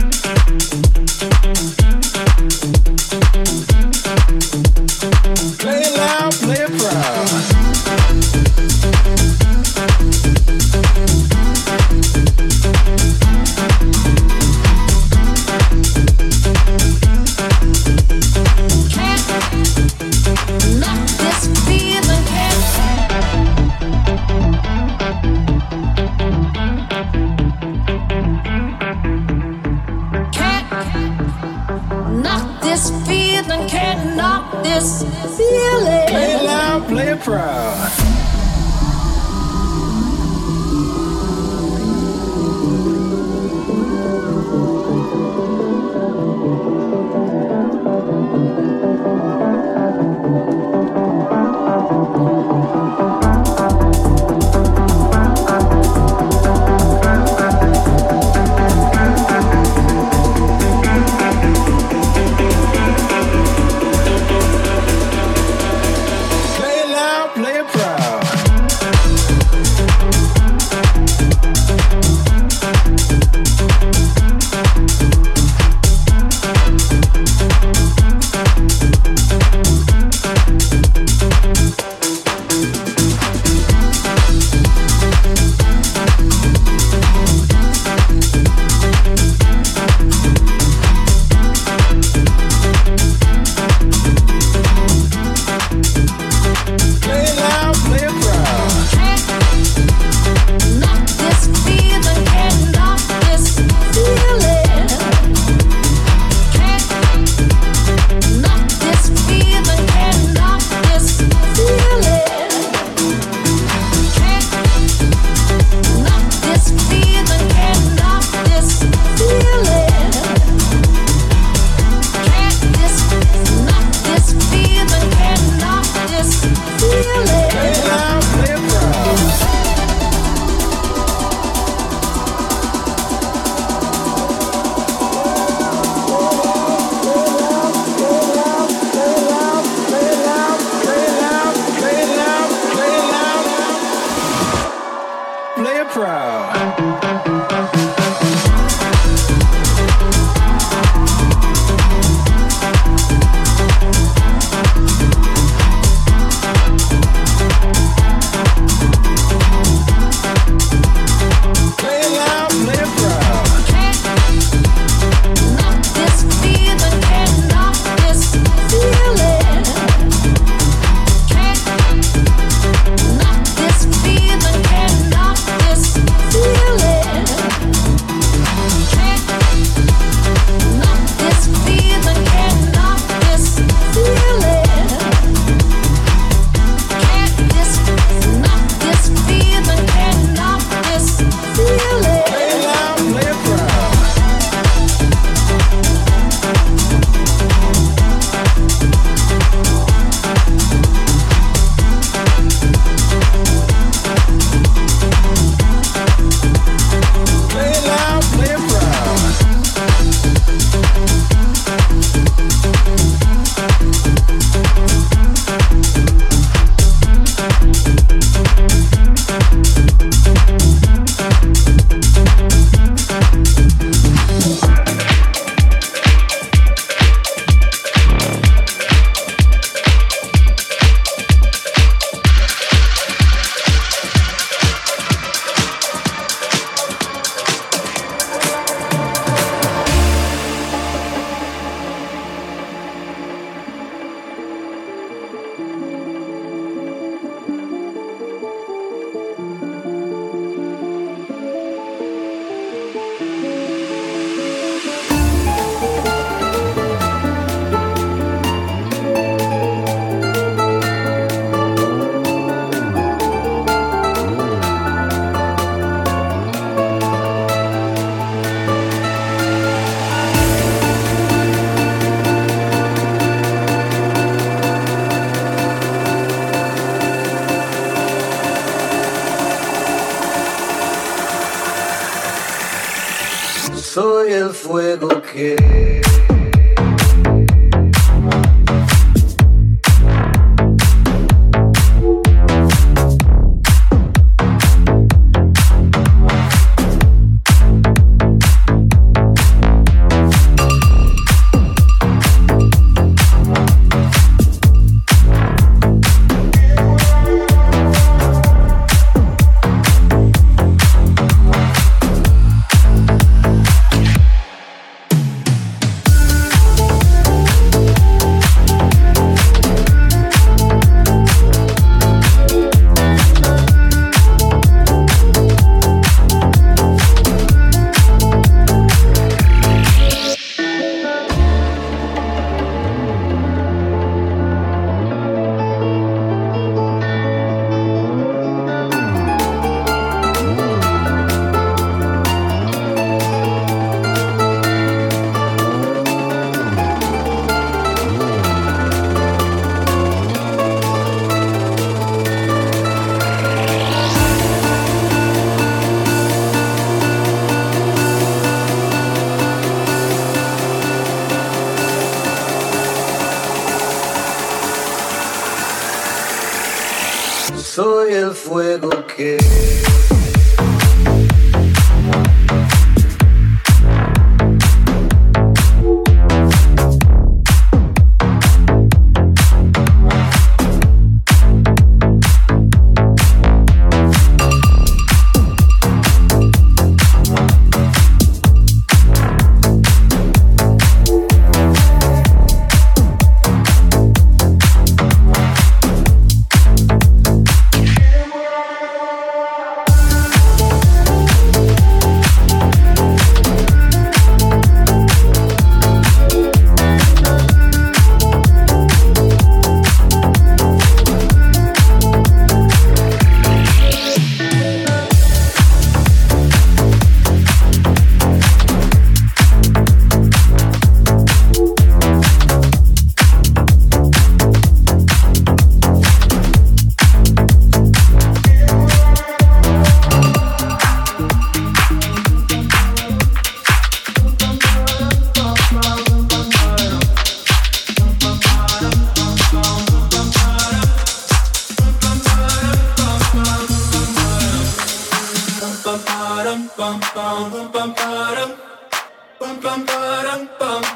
Thank this feeling. Play it loud, play it proud.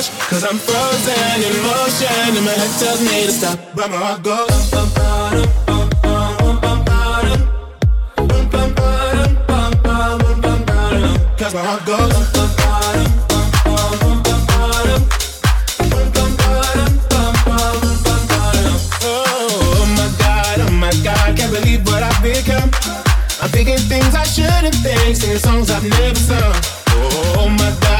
crush. Cause I'm frozen in motion, and my head tells me to stop. But my heart goes. Bum, bum, bum, my goes. Thinking things I shouldn't think, singing songs I've never sung. Oh my god,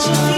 Jesus.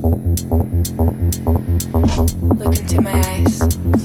Look into my eyes.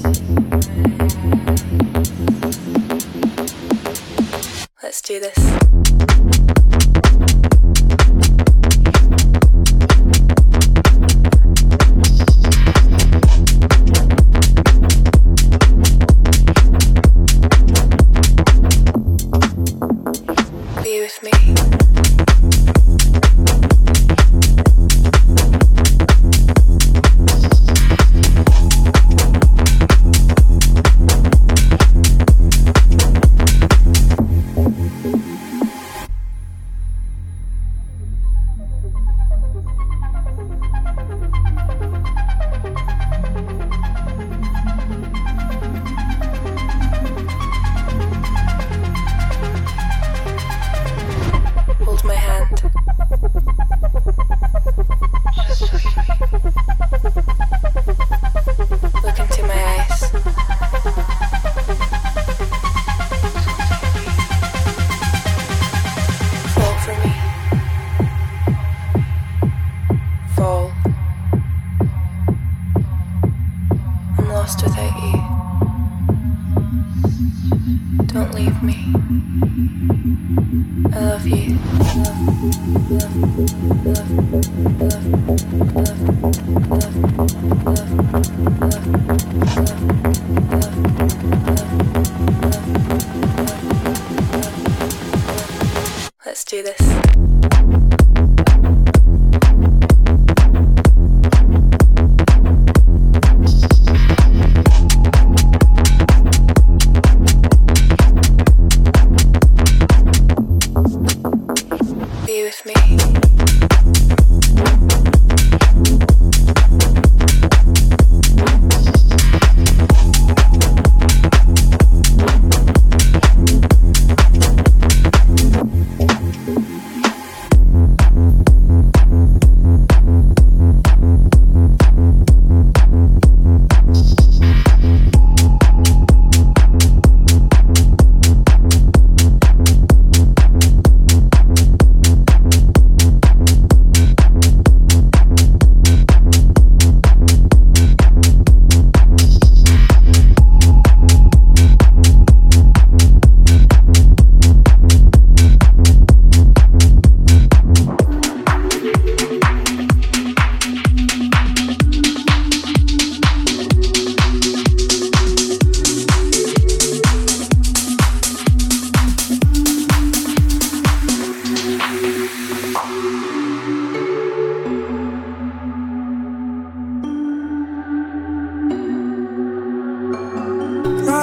Let's do this.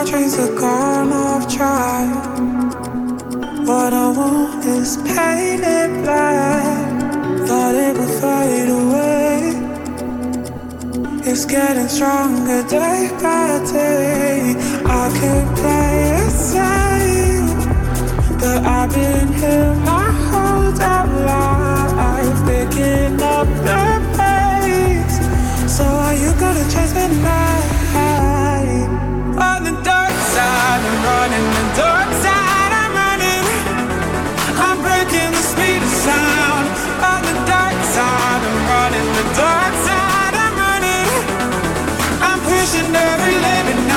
My dreams are gone off track. What I want is painted black. Thought it would fade away. It's getting stronger day by day. I could play it safe, but I've been here my whole damn life, picking up the pace. So are you gonna chase me now? side, I'm running the dark side, I'm running. I'm breaking the speed of sound on the dark side, I'm running the dark side, I'm running. I'm pushing every limit.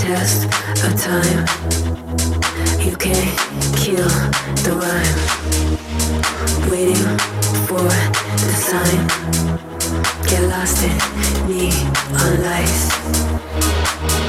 test of time. You can't kill the rhyme. Waiting for the sign. Get lost in me on life.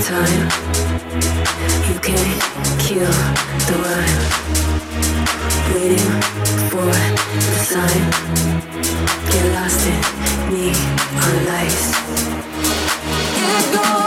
time. You can't kill the wild. Waiting for the sign. Get lost in neon lights. It goes.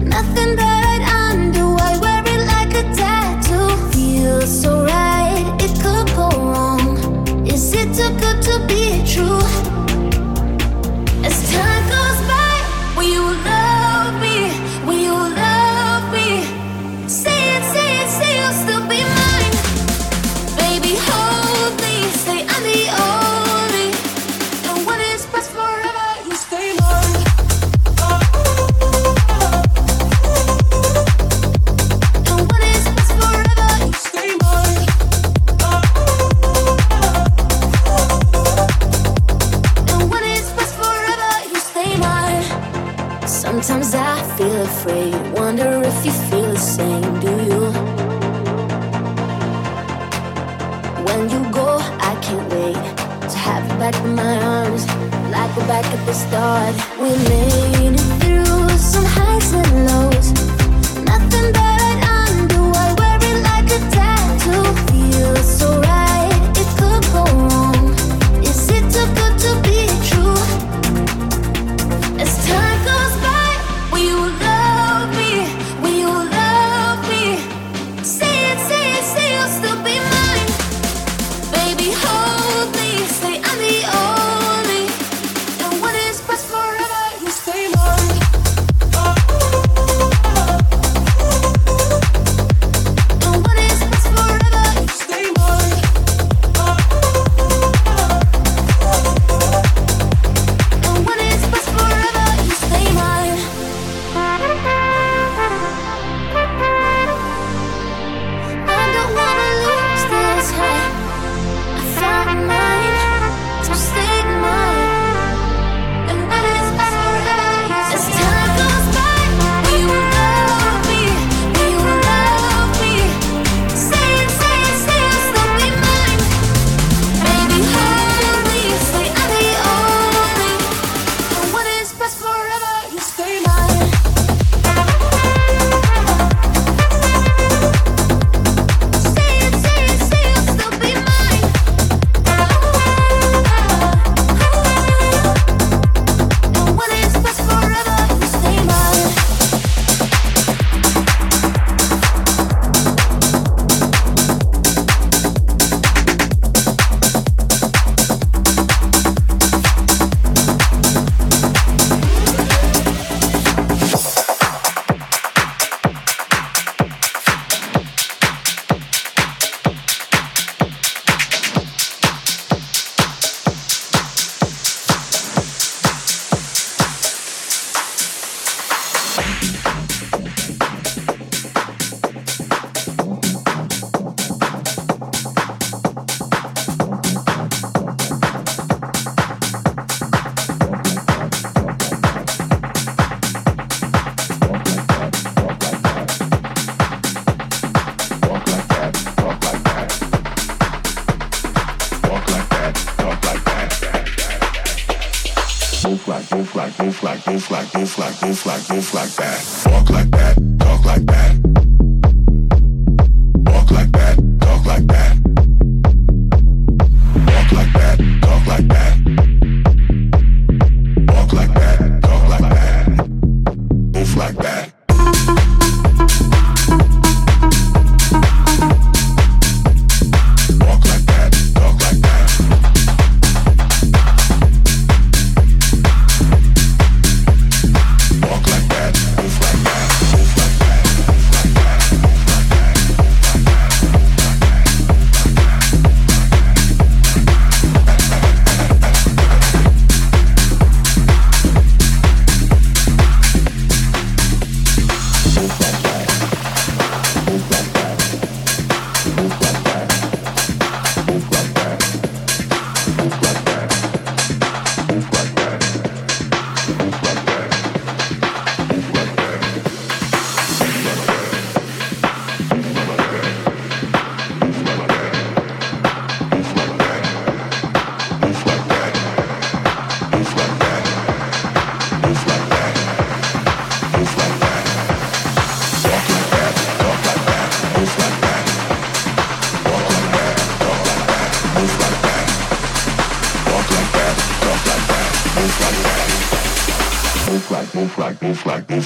Nothing that I'd undo. I wear it like a tattoo. Feels so right, it could go wrong. Is it too good to be true?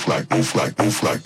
Get a